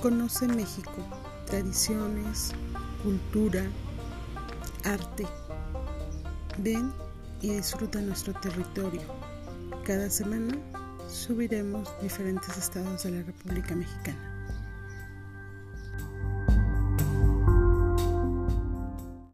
Conoce México, tradiciones, cultura, arte. Ven y disfruta nuestro territorio. Cada semana subiremos diferentes estados de la República Mexicana.